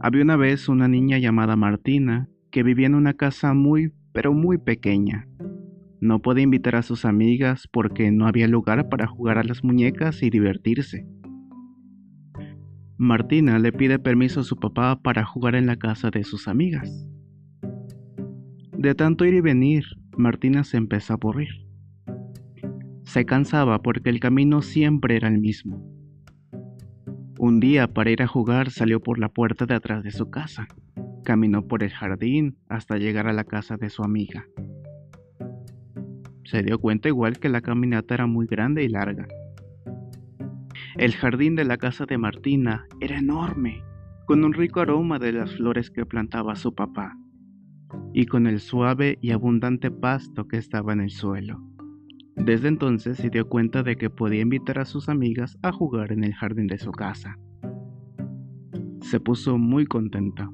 Había una vez una niña llamada Martina que vivía en una casa muy, pero muy pequeña. No podía invitar a sus amigas porque no había lugar para jugar a las muñecas y divertirse. Martina le pide permiso a su papá para jugar en la casa de sus amigas. De tanto ir y venir, Martina se empezó a aburrir. Se cansaba porque el camino siempre era el mismo. Un día para ir a jugar salió por la puerta de atrás de su casa. Caminó por el jardín hasta llegar a la casa de su amiga. Se dio cuenta igual que la caminata era muy grande y larga. El jardín de la casa de Martina era enorme, con un rico aroma de las flores que plantaba su papá, y con el suave y abundante pasto que estaba en el suelo. Desde entonces se dio cuenta de que podía invitar a sus amigas a jugar en el jardín de su casa. Se puso muy contenta.